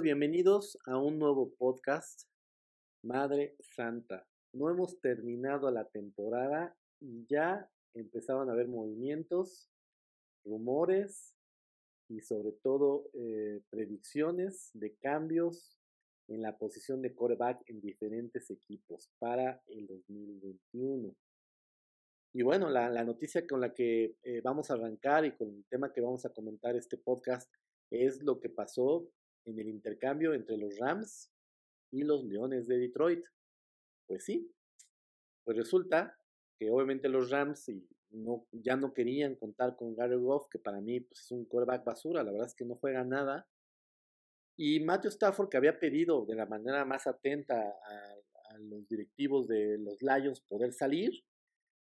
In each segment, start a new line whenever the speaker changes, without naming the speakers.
Bienvenidos a un nuevo podcast. Madre Santa, no hemos terminado la temporada y ya empezaban a haber movimientos, rumores y sobre todo eh, predicciones de cambios en la posición de coreback en diferentes equipos para el 2021. Y bueno, la, noticia con la que eh, vamos a arrancar y con el tema que vamos a comentar este podcast es lo que pasó en el intercambio entre los Rams y los Leones de Detroit. Pues sí, pues resulta que obviamente los Rams ya no querían contar con Gary Goff, que para mí pues, es un quarterback basura, la verdad es que no juega nada. Y Matthew Stafford, que había pedido de la manera más atenta a, a los directivos de los Lions poder salir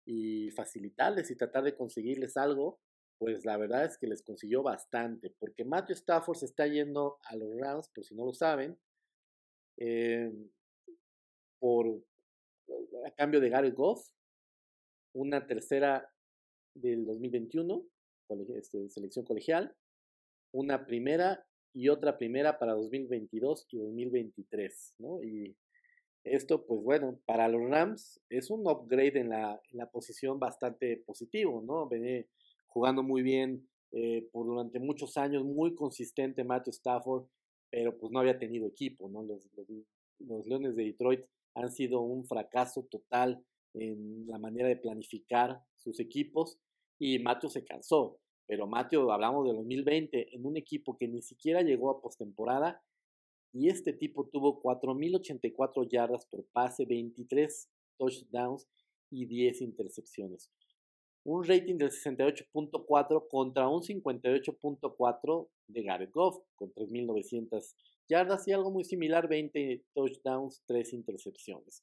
y facilitarles y tratar de conseguirles algo, pues la verdad es que les consiguió bastante, porque Matthew Stafford se está yendo a los Rams, por si no lo saben, eh, por a cambio de Gary Goff, una tercera del 2021, este, selección colegial, una primera y otra primera para 2022 y 2023, ¿no? Y esto, pues bueno, para los Rams es un upgrade en la, posición bastante positivo, ¿no? Jugando muy bien eh, por durante muchos años, muy consistente Matthew Stafford, pero pues no había tenido equipo, ¿no? Los, los, Leones de Detroit han sido un fracaso total en la manera de planificar sus equipos y Matthew se cansó. Pero Matthew, hablamos de 2020, en un equipo que ni siquiera llegó a postemporada y este tipo tuvo 4.084 yardas por pase, 23 touchdowns y 10 intercepciones un rating del 68.4 contra un 58.4 de Garrett Goff, con 3.900 yardas y algo muy similar, 20 touchdowns, 3 intercepciones.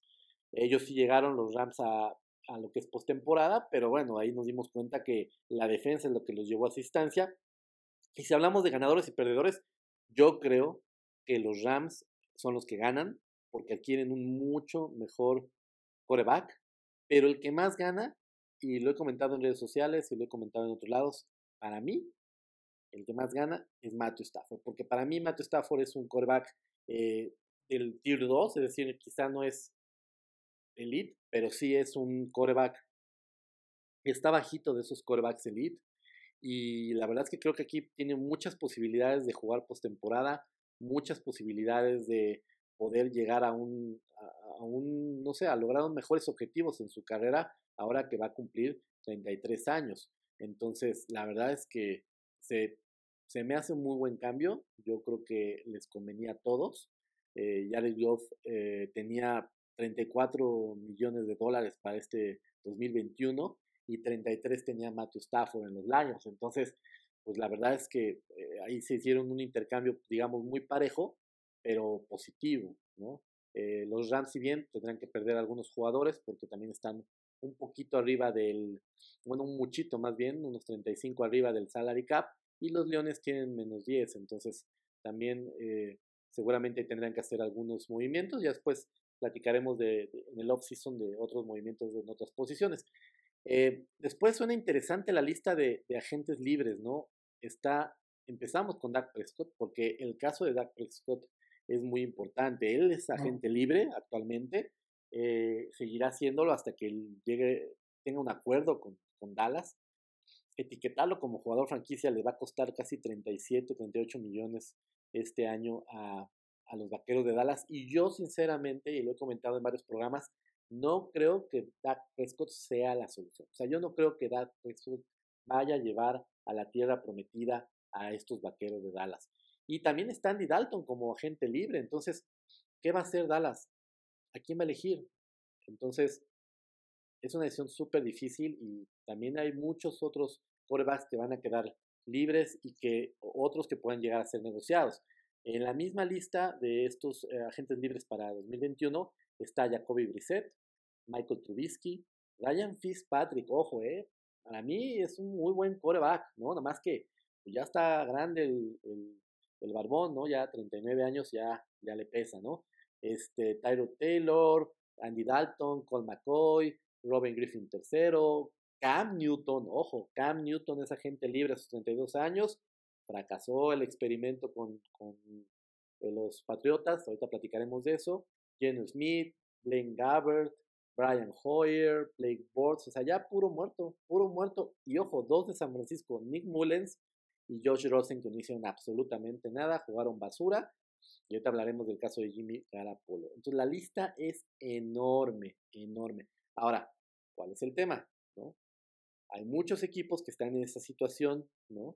Ellos sí llegaron los Rams a, a lo que es postemporada, pero bueno, ahí nos dimos cuenta que la defensa es lo que los llevó a esa instancia. Y si hablamos de ganadores y perdedores, yo creo que los Rams son los que ganan porque adquieren un mucho mejor coreback, pero el que más gana y lo he comentado en redes sociales y lo he comentado en otros lados, para mí, el que más gana es Matthew Stafford, porque para mí Matthew Stafford es un quarterback eh, del Tier 2, es decir, quizá no es elite, pero sí es un quarterback está bajito de esos quarterbacks elite. Y la verdad es que creo que aquí tiene muchas posibilidades de jugar postemporada, muchas posibilidades de poder llegar a un, a un, no sé, a lograr mejores objetivos en su carrera ahora que va a cumplir 33 años. Entonces, la verdad es que se, se me hace un muy buen cambio. Yo creo que les convenía a todos. Eh, Jared Goff eh, tenía 34 millones de dólares para este 2021 y 33 tenía Matthew Stafford en los Lions. Entonces, pues la verdad es que eh, ahí se hicieron un intercambio, digamos, muy parejo, pero positivo, ¿no? Eh, los Rams, si bien tendrán que perder algunos jugadores porque también están un poquito arriba del, bueno, un muchito más bien, unos 35 arriba del salary cap, y los Leones tienen menos 10, entonces también eh, seguramente tendrán que hacer algunos movimientos, ya después platicaremos de, en el off-season de otros movimientos en otras posiciones. Eh, después suena interesante la lista de, de, agentes libres, ¿no? Está, empezamos con Dak Prescott, porque el caso de Dak Prescott es muy importante. Él es agente libre actualmente, eh, seguirá haciéndolo hasta que llegue, tenga un acuerdo con, con, Dallas. Etiquetarlo como jugador franquicia le va a costar casi 37, 38 millones este año a, a los vaqueros de Dallas. Y yo, sinceramente, y lo he comentado en varios programas, no creo que Dak Prescott sea la solución. O sea, yo no creo que Dak Prescott vaya a llevar a la tierra prometida a estos vaqueros de Dallas. Y también está Andy Dalton como agente libre. Entonces, ¿qué va a hacer Dallas? ¿A quién va a elegir? Entonces, es una decisión súper difícil y también hay muchos otros quarterbacks que van a quedar libres y que otros que pueden llegar a ser negociados. En la misma lista de estos eh, agentes libres para 2021 está Jacoby Brissett, Michael Trubisky, Ryan Fitzpatrick, ojo, eh, para mí es un muy buen quarterback, ¿no? Nada más que pues, ya está grande el barbón, ¿no? Ya 39 años ya, ya le pesa, ¿no? Este, Tyro Taylor, Andy Dalton, Cole McCoy, Robin Griffin III, Cam Newton, ojo, Cam Newton es agente libre a sus 32 años, fracasó el experimento con, con los Patriotas, ahorita platicaremos de eso. Geno Smith, Blaine Gabbert, Brian Hoyer, Blake Bortz, o sea, ya puro muerto, puro muerto. Y ojo, dos de San Francisco, Nick Mullens y Josh Rosen, que no hicieron absolutamente nada, jugaron basura. Y ahorita hablaremos del caso de Jimmy Garapolo. Entonces la lista es enorme, enorme. Ahora, ¿cuál es el tema? ¿No? Hay muchos equipos que están en esa situación, ¿no?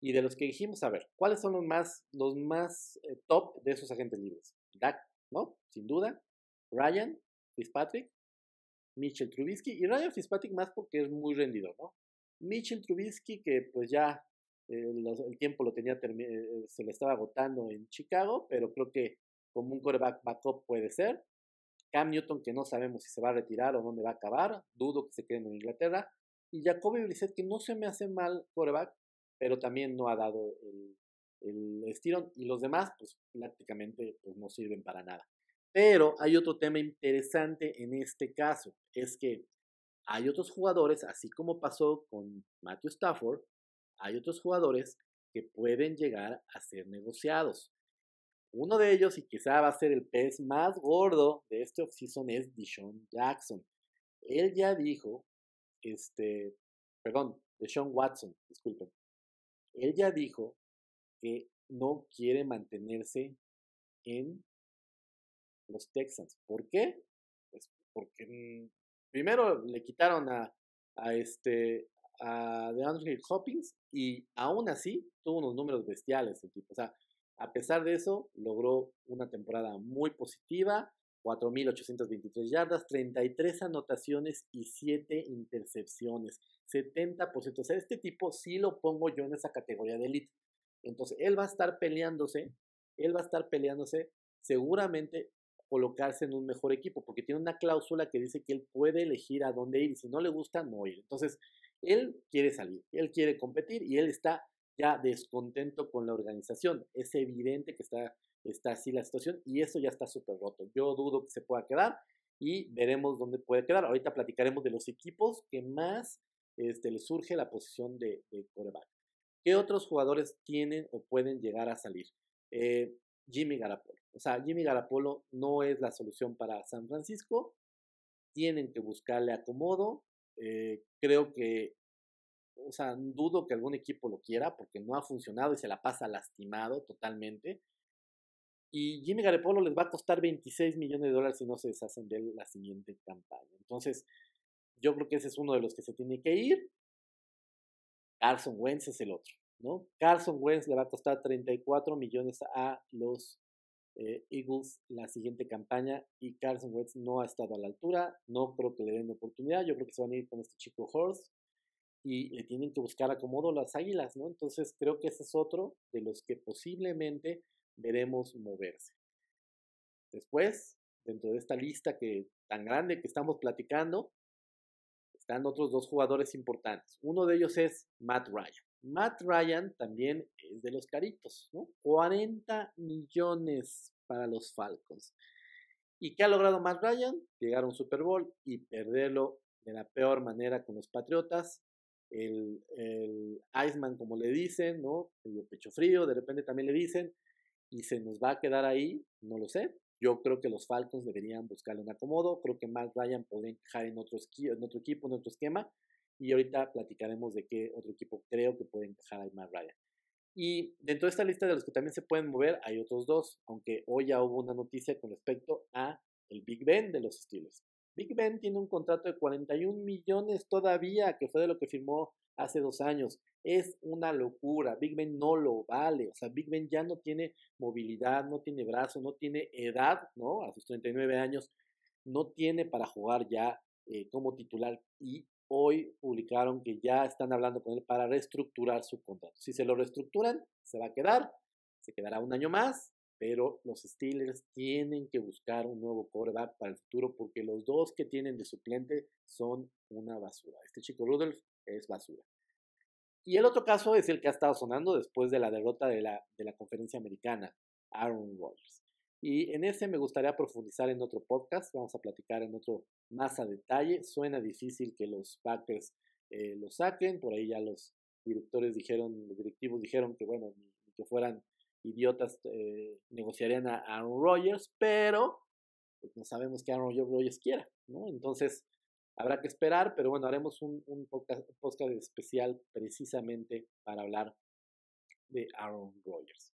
Y de los que dijimos, a ver, ¿cuáles son los más, los más eh, top de esos agentes libres? Dak, ¿no? Sin duda. Ryan, Fitzpatrick, Mitchell Trubisky y Ryan Fitzpatrick más porque es muy rendido, ¿no? Mitchell Trubisky que pues ya eh, el tiempo lo tenía, eh, se le estaba agotando en Chicago, pero creo que como un quarterback backup puede ser. Cam Newton que no sabemos si se va a retirar o dónde va a acabar, dudo que se quede en Inglaterra. Y Jacoby Brissett que no se me hace mal quarterback, pero también no ha dado el, el estirón. Y los demás pues prácticamente pues, no sirven para nada. Pero hay otro tema interesante en este caso, es que hay otros jugadores, así como pasó con Matthew Stafford, hay otros jugadores que pueden llegar a ser negociados. Uno de ellos, y quizá va a ser el pez más gordo de este offseason, es Deshaun Jackson. Él ya dijo, este, perdón, Deshaun Watson, disculpen. Él ya dijo que no quiere mantenerse en los Texans. ¿Por qué? Pues porque mm, primero le quitaron a, a este a DeAndre Hopkins y aún así tuvo unos números bestiales el tipo. O sea, a pesar de eso, logró una temporada muy positiva, 4.823 yardas, 33 anotaciones y 7 intercepciones, 70%. O sea, este tipo sí lo pongo yo en esa categoría de elite. Entonces, él va a estar peleándose, él va a estar peleándose seguramente colocarse en un mejor equipo, porque tiene una cláusula que dice que él puede elegir a dónde ir y si no le gusta, no ir. Entonces, él quiere salir, él quiere competir y él está ya descontento con la organización. Es evidente que está, está así la situación y eso ya está súper roto. Yo dudo que se pueda quedar y veremos dónde puede quedar. Ahorita platicaremos de los equipos que más este, le surge la posición de, de coreback. ¿Qué otros jugadores tienen o pueden llegar a salir? Eh, Jimmy Garapolo. O sea, Jimmy Garapolo no es la solución para San Francisco. Tienen que buscarle acomodo. Eh, creo que, o sea, dudo que algún equipo lo quiera porque no ha funcionado y se la pasa lastimado totalmente. Y Jimmy Garapolo les va a costar 26 millones de dólares si no se deshacen de él la siguiente campaña. Entonces, yo creo que ese es uno de los que se tiene que ir. Carson Wentz es el otro. ¿no? Carson Wentz le va a costar 34 millones a los eh, Eagles la siguiente campaña y Carson Wentz no ha estado a la altura, no creo que le den oportunidad, yo creo que se van a ir con este chico Horst y le tienen que buscar acomodo las águilas, ¿no? Entonces creo que ese es otro de los que posiblemente veremos moverse. Después, dentro de esta lista que tan grande que estamos platicando, están otros dos jugadores importantes. Uno de ellos es Matt Ryan. Matt Ryan también es de los caritos, ¿no? 40 millones para los Falcons. ¿Y qué ha logrado Matt Ryan? Llegar a un Super Bowl y perderlo de la peor manera con los Patriotas. El, el Iceman, como le dicen, ¿no? El pecho frío, de repente también le dicen, y se nos va a quedar ahí, no lo sé. Yo creo que los Falcons deberían buscarle un acomodo. Creo que Matt Ryan podría encajar en otro, en otro equipo, en otro esquema. Y ahorita platicaremos de qué otro equipo creo que puede encajar a Matt Ryan. Y dentro de esta lista de los que también se pueden mover, hay otros dos, aunque hoy ya hubo una noticia con respecto a el Big Ben de los Steelers. Big Ben tiene un contrato de 41 millones todavía, que fue de lo que firmó hace dos años. Es una locura. Big Ben no lo vale. O sea, Big Ben ya no tiene movilidad, no tiene brazo, no tiene edad, ¿no? A sus 39 años, no tiene para jugar ya eh, como titular. Y hoy publicaron que ya están hablando con él para reestructurar su contrato. Si se lo reestructuran, se va a quedar, se quedará un año más, pero los Steelers tienen que buscar un nuevo quarterback para el futuro porque los dos que tienen de suplente son una basura. Este chico Rudolph es basura. Y el otro caso es el que ha estado sonando después de la derrota de la, de la conferencia americana, Aaron Rodgers. Y en ese me gustaría profundizar en otro podcast, vamos a platicar en otro más a detalle. Suena difícil que los Packers eh, lo saquen, por ahí ya los directores dijeron, los directivos dijeron que bueno, que fueran idiotas eh, negociarían a Aaron Rodgers, pero pues, no sabemos que Aaron Rodgers quiera, ¿no? Entonces, habrá que esperar, pero bueno, haremos un, un podcast, especial precisamente para hablar de Aaron Rodgers.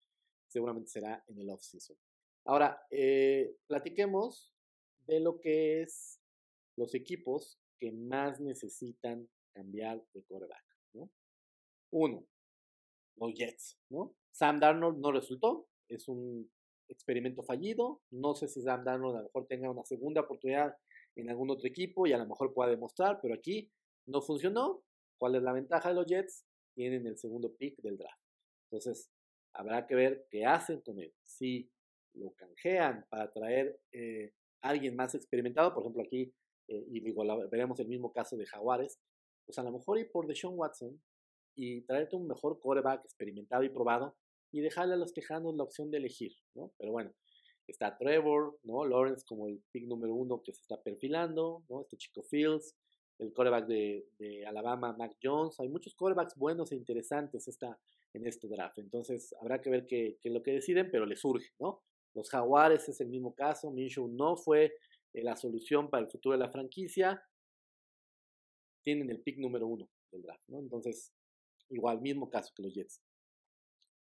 Seguramente será en el off-season. Ahora, eh, platiquemos de lo que es los equipos que más necesitan cambiar de ¿no? Uno, los Jets, ¿no? Sam Darnold no resultó, es un experimento fallido, no sé si Sam Darnold a lo mejor tenga una segunda oportunidad en algún otro equipo y a lo mejor pueda demostrar, pero aquí no funcionó. ¿Cuál es la ventaja de los Jets? Tienen el segundo pick del draft. Entonces, habrá que ver qué hacen con él. Si lo canjean para traer eh, alguien más experimentado, por ejemplo aquí, eh, y digo, veremos el mismo caso de Jaguares, pues a lo mejor ir por Deshaun Watson y traerte un mejor quarterback experimentado y probado y dejarle a los tejanos la opción de elegir, ¿no? Pero bueno, está Trevor, ¿no? Lawrence como el pick número uno que se está perfilando, ¿no? Este chico Fields, el quarterback de, Alabama, Mac Jones. Hay muchos quarterbacks buenos e interesantes esta, en este draft. Entonces habrá que ver qué, es lo que deciden, pero le surge, ¿no? Los Jaguares es el mismo caso. Minshew no fue eh, la solución para el futuro de la franquicia. Tienen el pick número uno del draft, ¿no? Entonces, igual, mismo caso que los Jets.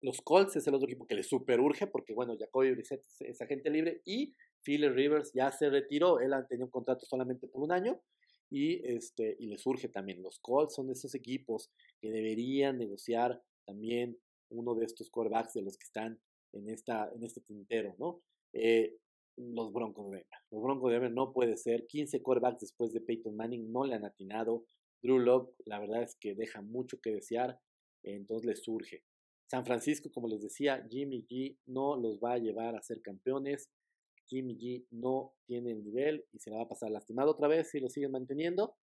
Los Colts es el otro equipo que le super urge porque, bueno, Jacoby Brissett es agente libre y Philip Rivers ya se retiró. Él tenido un contrato solamente por un año y, este, y le surge también. Los Colts son esos equipos que deberían negociar también uno de estos quarterbacks de los que están en, esta, en este tintero, ¿no? Eh, los Broncos de Denver. Los Broncos de Denver no puede ser. 15 quarterbacks después de Peyton Manning no le han atinado. Drew Locke, la verdad es que deja mucho que desear, entonces le surge. San Francisco, como les decía, Jimmy G no los va a llevar a ser campeones. Jimmy G no tiene el nivel y se la va a pasar lastimado otra vez si lo siguen manteniendo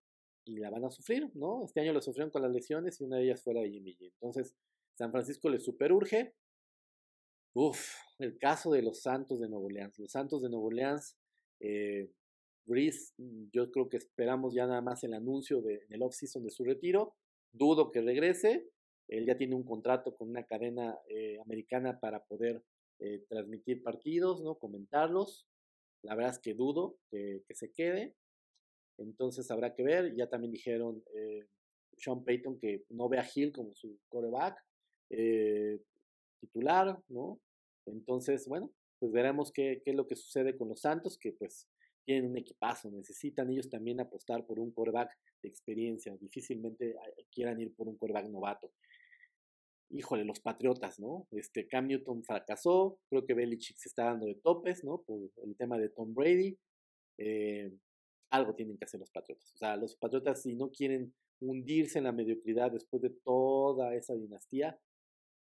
y la van a sufrir, ¿no? Este año lo sufrieron con las lesiones y una de ellas fuera de Jimmy G. Entonces, San Francisco le super urge. Uf, el caso de los Santos de Nuevo Orleans. Los Santos de Nuevo Orleans, eh, yo creo que esperamos ya nada más el anuncio de, en el off-season de su retiro. Dudo que regrese. Él ya tiene un contrato con una cadena eh, americana para poder eh, transmitir partidos, ¿no? Comentarlos. La verdad es que dudo que, se quede. Entonces habrá que ver. Ya también dijeron eh, Sean Payton que no ve a Hill como su coreback titular, ¿no? Entonces, bueno, pues veremos qué, qué, es lo que sucede con los Santos, que pues tienen un equipazo, necesitan ellos también apostar por un quarterback de experiencia, difícilmente quieran ir por un quarterback novato híjole, los Patriotas, ¿no? Este, Cam Newton fracasó, creo que Belichick se está dando de topes, ¿no? Por el tema de Tom Brady. Eh, algo tienen que hacer los Patriotas. O sea, los Patriotas, si no quieren hundirse en la mediocridad después de toda esa dinastía,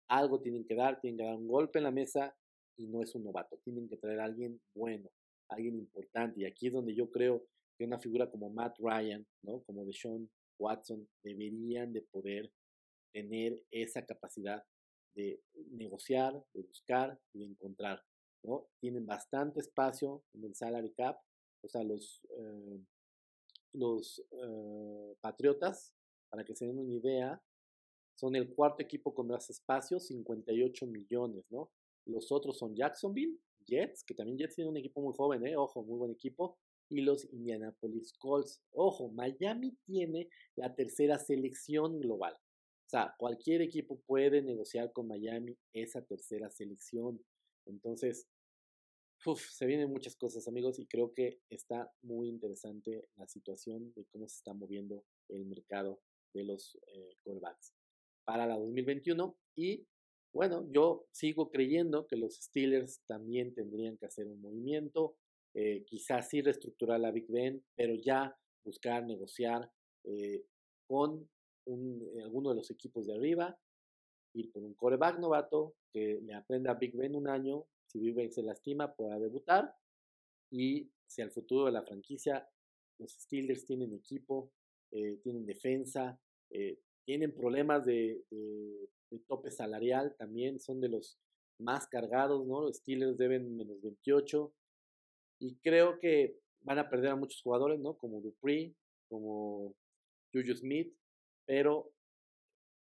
algo tienen que dar, tienen que dar un golpe en la mesa y no es un novato. Tienen que traer a alguien bueno, alguien importante. Y aquí es donde yo creo que una figura como Matt Ryan, ¿no? Como Deshaun Watson, deberían de poder tener esa capacidad de negociar, de buscar y de encontrar. ¿no? Tienen bastante espacio en el salary cap, o sea, los, eh, los eh, Patriotas, para que se den una idea, son el cuarto equipo con más espacio, 58 millones, ¿no? Los otros son Jacksonville, Jets, que también Jets tiene un equipo muy joven, ¿eh? Ojo, muy buen equipo. Y los Indianapolis Colts. Ojo, Miami tiene la tercera selección global. O sea, cualquier equipo puede negociar con Miami esa tercera selección. Entonces, se vienen muchas cosas, amigos, y creo que está muy interesante la situación de cómo se está moviendo el mercado de los eh, para la 2021. Y bueno, yo sigo creyendo que los Steelers también tendrían que hacer un movimiento, eh, quizás sí reestructurar la Big Ben, pero ya buscar negociar eh, con eh, alguno de los equipos de arriba, ir por un coreback novato que le aprenda a Big Ben un año, si Big Ben se lastima pueda debutar y si al futuro de la franquicia los Steelers tienen equipo, tienen defensa, tienen problemas de, tope salarial también, son de los más cargados, ¿no? Los Steelers deben menos 28 y creo que van a perder a muchos jugadores, ¿no? Como Dupree, como Juju Smith, pero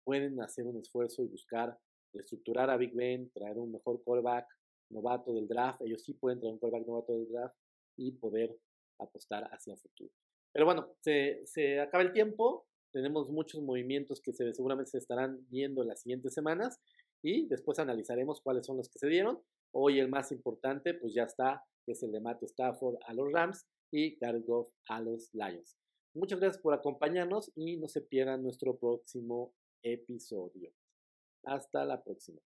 pueden hacer un esfuerzo y buscar reestructurar a Big Ben, traer un mejor callback novato del draft. Ellos sí pueden traer un callback novato del draft y poder apostar hacia el futuro. Pero bueno, se, se acaba el tiempo. Tenemos muchos movimientos que se, seguramente se estarán viendo en las siguientes semanas y después analizaremos cuáles son los que se dieron. Hoy el más importante, pues ya está, es el de Matt Stafford a los Rams y Jared Goff a los Lions. Muchas gracias por acompañarnos y no se pierdan nuestro próximo episodio. Hasta la próxima.